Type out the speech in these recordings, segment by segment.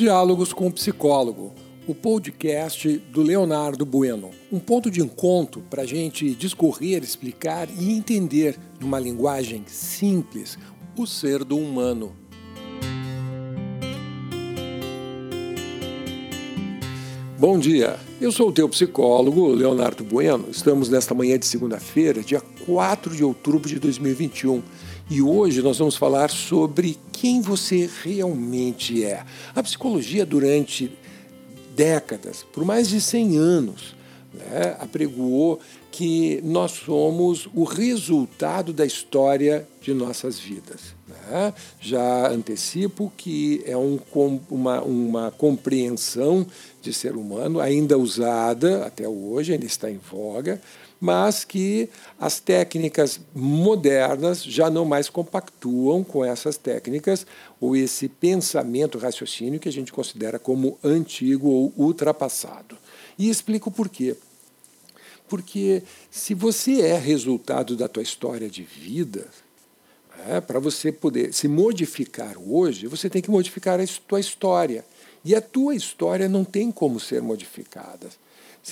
Diálogos com o Psicólogo, o podcast do Leonardo Bueno. Um ponto de encontro para a gente discorrer, explicar e entender, numa linguagem simples, o ser do humano. Bom dia, eu sou o teu psicólogo, Leonardo Bueno. Estamos nesta manhã de segunda-feira, dia 4 de outubro de 2021. E hoje nós vamos falar sobre quem você realmente é. A psicologia, durante décadas, por mais de 100 anos, né, apregoou que nós somos o resultado da história de nossas vidas. Né? Já antecipo que é um, uma, uma compreensão de ser humano ainda usada até hoje, ainda está em voga, mas que as técnicas modernas já não mais compactuam com essas técnicas ou esse pensamento, raciocínio que a gente considera como antigo ou ultrapassado. E explico por quê. Porque se você é resultado da tua história de vida, é, para você poder se modificar hoje, você tem que modificar a tua história. E a tua história não tem como ser modificada.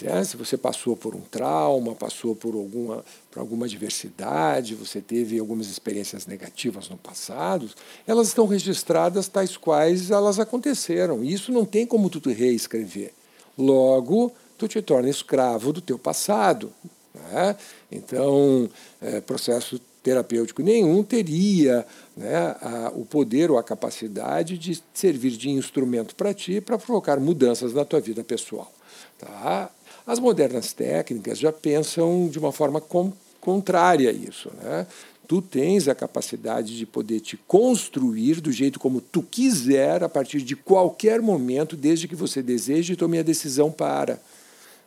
É, se você passou por um trauma, passou por alguma, por alguma adversidade, você teve algumas experiências negativas no passado, elas estão registradas tais quais elas aconteceram. E isso não tem como tu reescrever. Logo, tu te torna escravo do teu passado. Né? Então, é, processo terapêutico nenhum teria né, a, o poder ou a capacidade de servir de instrumento para ti para provocar mudanças na tua vida pessoal. Tá? As modernas técnicas já pensam de uma forma com, contrária a isso. Né? Tu tens a capacidade de poder te construir do jeito como tu quiser, a partir de qualquer momento, desde que você deseje e tome a decisão para.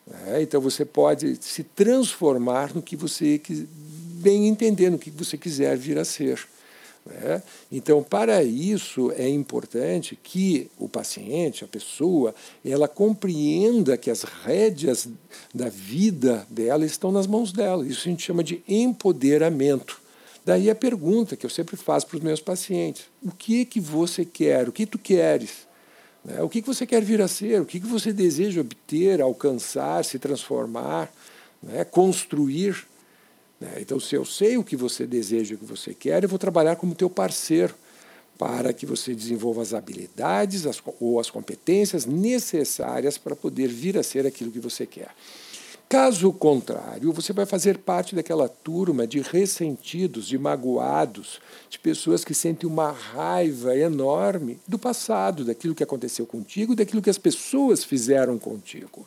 Né? Então você pode se transformar no que você bem entender, no que você quiser vir a ser. Né? Então, para isso, é importante que o paciente, a pessoa, ela compreenda que as rédeas da vida dela estão nas mãos dela. Isso a gente chama de empoderamento. Daí a pergunta que eu sempre faço para os meus pacientes: o que que você quer? O que tu queres? Né? O que, que você quer vir a ser? O que, que você deseja obter, alcançar, se transformar, né? construir? Né? Então, se eu sei o que você deseja, o que você quer, eu vou trabalhar como teu parceiro para que você desenvolva as habilidades as, ou as competências necessárias para poder vir a ser aquilo que você quer. Caso contrário, você vai fazer parte daquela turma de ressentidos, de magoados, de pessoas que sentem uma raiva enorme do passado, daquilo que aconteceu contigo, daquilo que as pessoas fizeram contigo.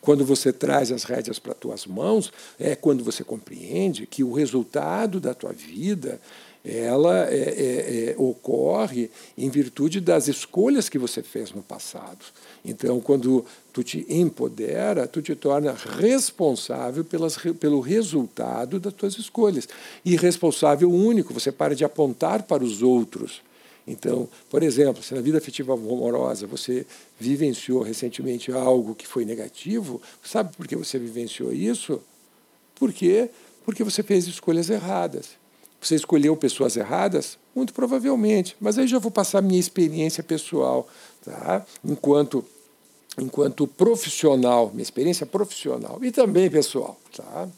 Quando você traz as rédeas para tuas mãos, é quando você compreende que o resultado da tua vida ela é, é, é, ocorre em virtude das escolhas que você fez no passado. Então, quando tu te empodera, tu te torna responsável pelas, pelo resultado das tuas escolhas. E responsável único, você para de apontar para os outros então, por exemplo, se na vida afetiva amorosa você vivenciou recentemente algo que foi negativo, sabe por que você vivenciou isso? Por quê? Porque você fez escolhas erradas. Você escolheu pessoas erradas? Muito provavelmente. Mas aí já vou passar a minha experiência pessoal, tá? enquanto, enquanto profissional, minha experiência profissional e também pessoal. Tá?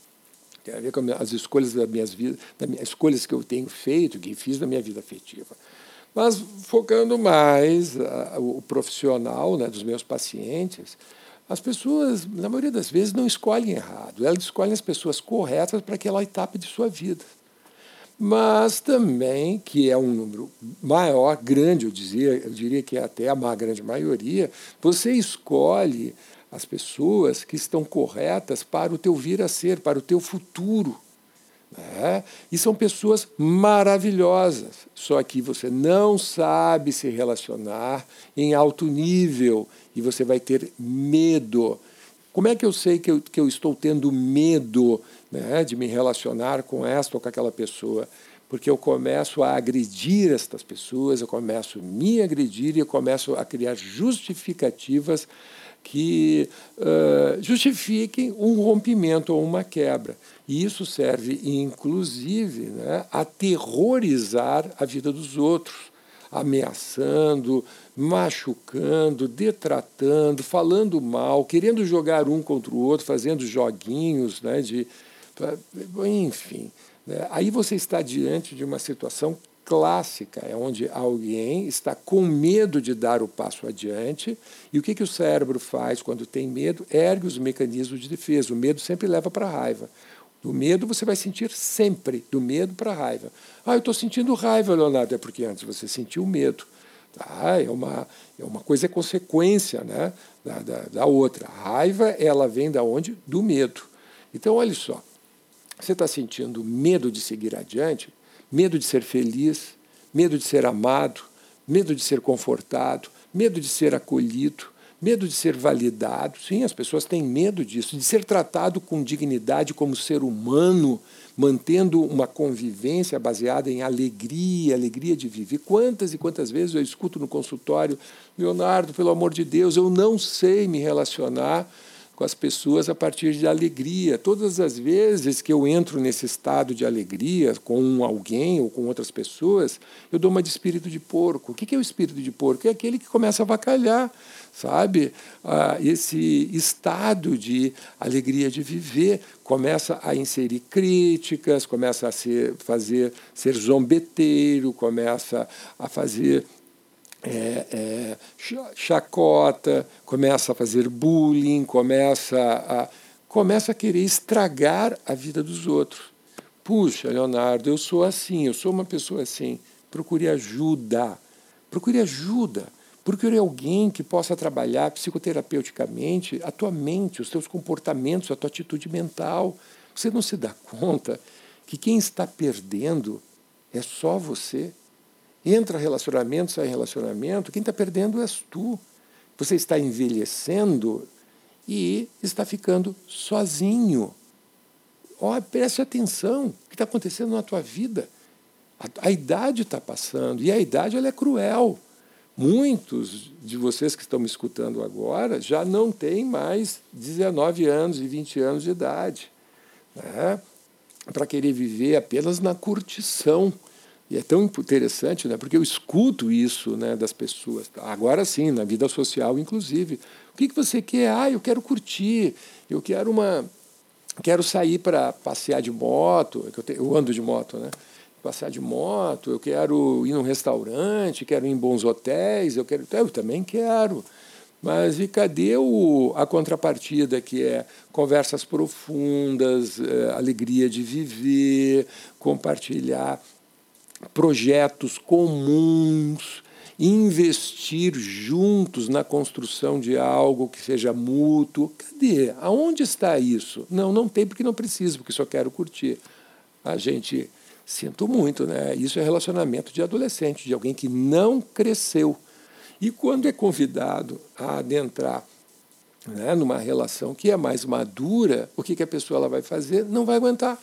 Tem a ver com as escolhas das minhas vidas, das minhas escolhas que eu tenho feito, que fiz na minha vida afetiva. Mas focando mais uh, o profissional né, dos meus pacientes, as pessoas, na maioria das vezes, não escolhem errado, elas escolhem as pessoas corretas para aquela etapa de sua vida. Mas também, que é um número maior, grande, eu, dizia, eu diria que é até a grande maioria, você escolhe as pessoas que estão corretas para o teu vir a ser, para o teu futuro. Né? E são pessoas maravilhosas, só que você não sabe se relacionar em alto nível e você vai ter medo. Como é que eu sei que eu, que eu estou tendo medo né, de me relacionar com esta ou com aquela pessoa? Porque eu começo a agredir estas pessoas, eu começo a me agredir e eu começo a criar justificativas que uh, justifiquem um rompimento ou uma quebra. E isso serve, inclusive, né, a terrorizar a vida dos outros, ameaçando, machucando, detratando, falando mal, querendo jogar um contra o outro, fazendo joguinhos, né, de, enfim. Né, aí você está diante de uma situação clássica, é onde alguém está com medo de dar o passo adiante. E o que, que o cérebro faz quando tem medo? Ergue os mecanismos de defesa. O medo sempre leva para a raiva. Do medo você vai sentir sempre, do medo para a raiva. Ah, eu estou sentindo raiva, Leonardo. É porque antes você sentiu medo. Tá? É, uma, é uma coisa é consequência né? da, da, da outra. A raiva ela vem da onde? Do medo. Então, olha só. Você está sentindo medo de seguir adiante? Medo de ser feliz, medo de ser amado, medo de ser confortado, medo de ser acolhido, medo de ser validado. Sim, as pessoas têm medo disso, de ser tratado com dignidade como ser humano, mantendo uma convivência baseada em alegria, alegria de viver. Quantas e quantas vezes eu escuto no consultório, Leonardo, pelo amor de Deus, eu não sei me relacionar com as pessoas a partir de alegria. Todas as vezes que eu entro nesse estado de alegria com alguém ou com outras pessoas, eu dou uma de espírito de porco. O que é o espírito de porco? É aquele que começa a vacalhar, sabe? Ah, esse estado de alegria de viver começa a inserir críticas, começa a ser, fazer ser zombeteiro, começa a fazer é, é, chacota, começa a fazer bullying, começa a, começa a querer estragar a vida dos outros. Puxa, Leonardo, eu sou assim, eu sou uma pessoa assim. Procure ajuda. Procure ajuda. Procure alguém que possa trabalhar psicoterapeuticamente a tua mente, os teus comportamentos, a tua atitude mental. Você não se dá conta que quem está perdendo é só você. Entra relacionamento, sai relacionamento, quem está perdendo és tu. Você está envelhecendo e está ficando sozinho. Oh, preste atenção, o que está acontecendo na tua vida? A, a idade está passando, e a idade ela é cruel. Muitos de vocês que estão me escutando agora já não têm mais 19 anos e 20 anos de idade. Né? Para querer viver apenas na curtição e é tão interessante, né, porque eu escuto isso né, das pessoas. Agora sim, na vida social, inclusive. O que, que você quer? Ah, eu quero curtir, eu quero uma. Quero sair para passear de moto, eu, eu ando de moto, né? Passear de moto, eu quero ir num restaurante, quero ir em bons hotéis, eu quero. Eu também quero. Mas e cadê o, a contrapartida, que é conversas profundas, é, alegria de viver, compartilhar projetos comuns, investir juntos na construção de algo que seja mútuo. Cadê? Aonde está isso? Não, não tem porque não preciso, porque só quero curtir. A gente sinto muito, né? Isso é relacionamento de adolescente, de alguém que não cresceu. E quando é convidado a adentrar né, numa relação que é mais madura, o que, que a pessoa ela vai fazer? Não vai aguentar.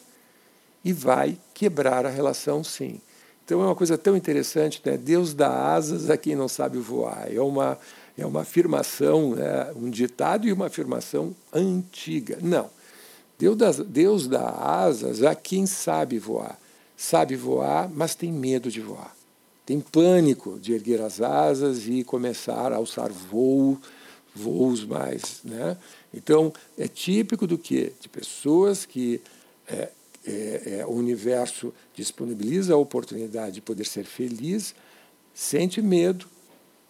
E vai quebrar a relação, sim. Então é uma coisa tão interessante, né? Deus dá asas a quem não sabe voar. É uma, é uma afirmação, né? um ditado e uma afirmação antiga. Não. Deus dá, Deus dá asas a quem sabe voar. Sabe voar, mas tem medo de voar. Tem pânico de erguer as asas e começar a alçar voo, voos mais. Né? Então, é típico do que? De pessoas que é, é, é, o universo disponibiliza a oportunidade de poder ser feliz, sente medo,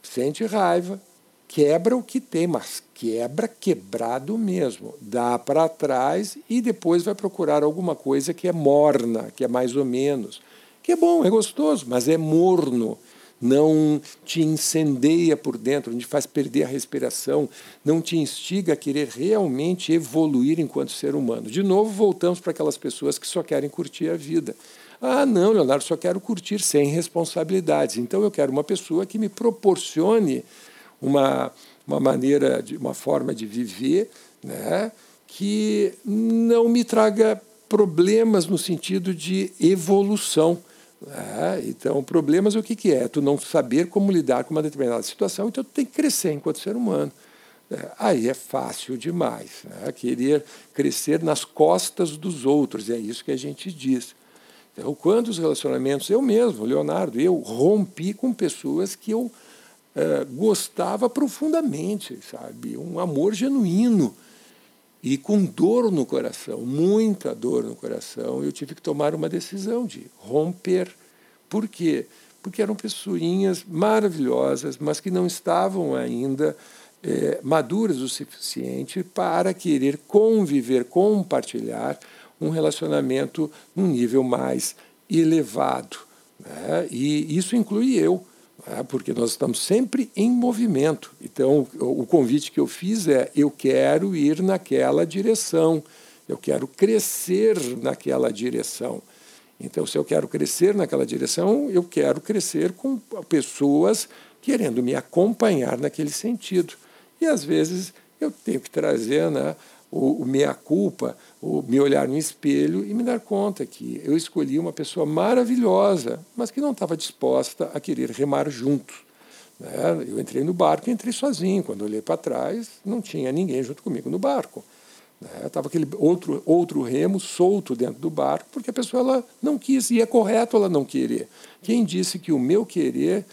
sente raiva, quebra o que tem, mas quebra quebrado mesmo. Dá para trás e depois vai procurar alguma coisa que é morna, que é mais ou menos. Que é bom, é gostoso, mas é morno não te incendeia por dentro, não te faz perder a respiração, não te instiga a querer realmente evoluir enquanto ser humano. De novo, voltamos para aquelas pessoas que só querem curtir a vida. Ah, não, Leonardo, só quero curtir sem responsabilidades. Então eu quero uma pessoa que me proporcione uma, uma maneira, de, uma forma de viver, né, que não me traga problemas no sentido de evolução. É, então, problemas o que, que é? Tu não saber como lidar com uma determinada situação, então tu tem que crescer enquanto ser humano. É, aí é fácil demais. Né? Querer crescer nas costas dos outros, é isso que a gente diz. Então, quantos relacionamentos, eu mesmo, Leonardo, eu rompi com pessoas que eu uh, gostava profundamente, sabe? Um amor genuíno e com dor no coração, muita dor no coração, eu tive que tomar uma decisão de romper. Por quê? Porque eram pessoinhas maravilhosas, mas que não estavam ainda é, maduras o suficiente para querer conviver, compartilhar um relacionamento num nível mais elevado. Né? E isso inclui eu? Porque nós estamos sempre em movimento. Então, o convite que eu fiz é: eu quero ir naquela direção, eu quero crescer naquela direção. Então, se eu quero crescer naquela direção, eu quero crescer com pessoas querendo me acompanhar naquele sentido. E às vezes eu tenho que trazer né, o, o meia-culpa, o me olhar no espelho e me dar conta que eu escolhi uma pessoa maravilhosa, mas que não estava disposta a querer remar junto. Né? Eu entrei no barco e entrei sozinho. Quando olhei para trás, não tinha ninguém junto comigo no barco. Estava né? aquele outro, outro remo solto dentro do barco, porque a pessoa ela não quis, e é correto ela não querer. Quem disse que o meu querer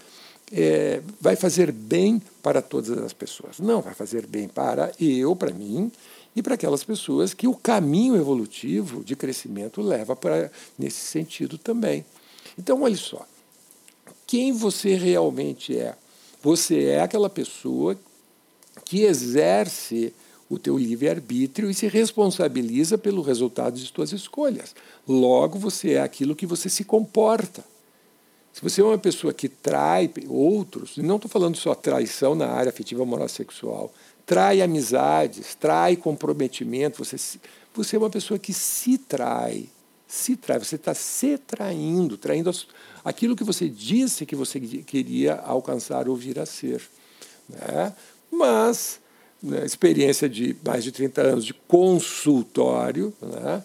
é, vai fazer bem para todas as pessoas? Não, vai fazer bem para eu, para mim, e para aquelas pessoas que o caminho evolutivo de crescimento leva para nesse sentido também. Então, olha só, quem você realmente é? Você é aquela pessoa que exerce o teu livre-arbítrio e se responsabiliza pelo resultado de suas escolhas. Logo, você é aquilo que você se comporta. Se você é uma pessoa que trai outros, não estou falando só traição na área afetiva moral sexual, trai amizades, trai comprometimento, você, você é uma pessoa que se trai, se trai, você está se traindo, traindo aquilo que você disse que você queria alcançar ou vir a ser. Né? Mas, né, experiência de mais de 30 anos de consultório, né,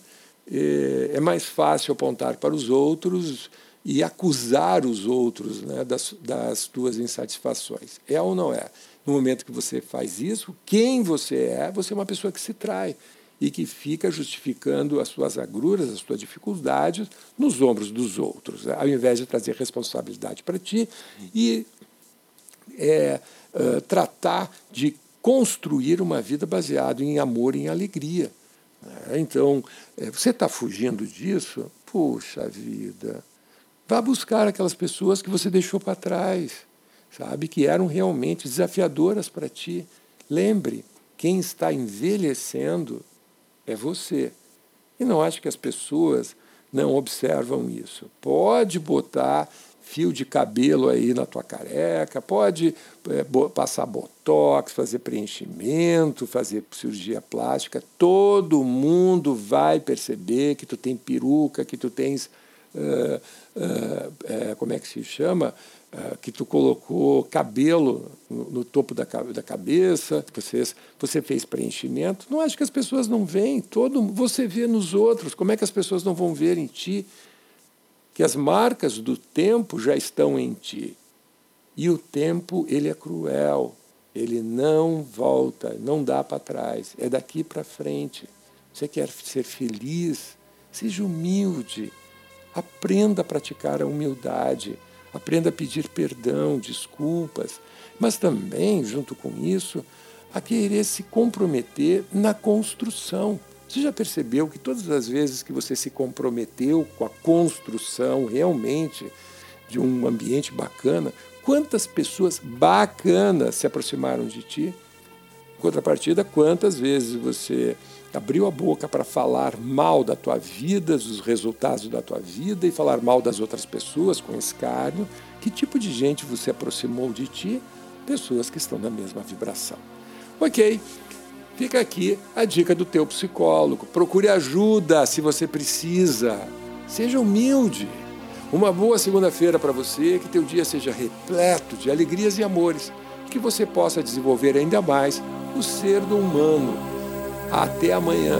é, é mais fácil apontar para os outros e acusar os outros né, das, das tuas insatisfações. É ou não é? No momento que você faz isso, quem você é, você é uma pessoa que se trai e que fica justificando as suas agruras, as suas dificuldades nos ombros dos outros, né? ao invés de trazer responsabilidade para ti e é, uh, tratar de construir uma vida baseada em amor e em alegria. Né? Então, é, você está fugindo disso? Puxa vida! Vá buscar aquelas pessoas que você deixou para trás, sabe, que eram realmente desafiadoras para ti. Lembre, quem está envelhecendo é você. E não acho que as pessoas não observam isso. Pode botar fio de cabelo aí na tua careca, pode é, passar botox, fazer preenchimento, fazer cirurgia plástica, todo mundo vai perceber que tu tem peruca, que tu tens uh, uh, como é que se chama, que tu colocou cabelo no, no topo da, da cabeça, você, você fez preenchimento. Não acho que as pessoas não veem, todo você vê nos outros, como é que as pessoas não vão ver em ti? Que as marcas do tempo já estão em ti. E o tempo, ele é cruel, ele não volta, não dá para trás, é daqui para frente. Você quer ser feliz? Seja humilde. Aprenda a praticar a humildade, aprenda a pedir perdão, desculpas, mas também, junto com isso, a querer se comprometer na construção. Você já percebeu que todas as vezes que você se comprometeu com a construção realmente de um ambiente bacana, quantas pessoas bacanas se aproximaram de ti? Em contrapartida, quantas vezes você abriu a boca para falar mal da tua vida, dos resultados da tua vida e falar mal das outras pessoas com escárnio, que tipo de gente você aproximou de ti? Pessoas que estão na mesma vibração. Ok, fica aqui a dica do teu psicólogo. Procure ajuda se você precisa. Seja humilde. Uma boa segunda-feira para você, que teu dia seja repleto de alegrias e amores, que você possa desenvolver ainda mais o ser do humano até amanhã.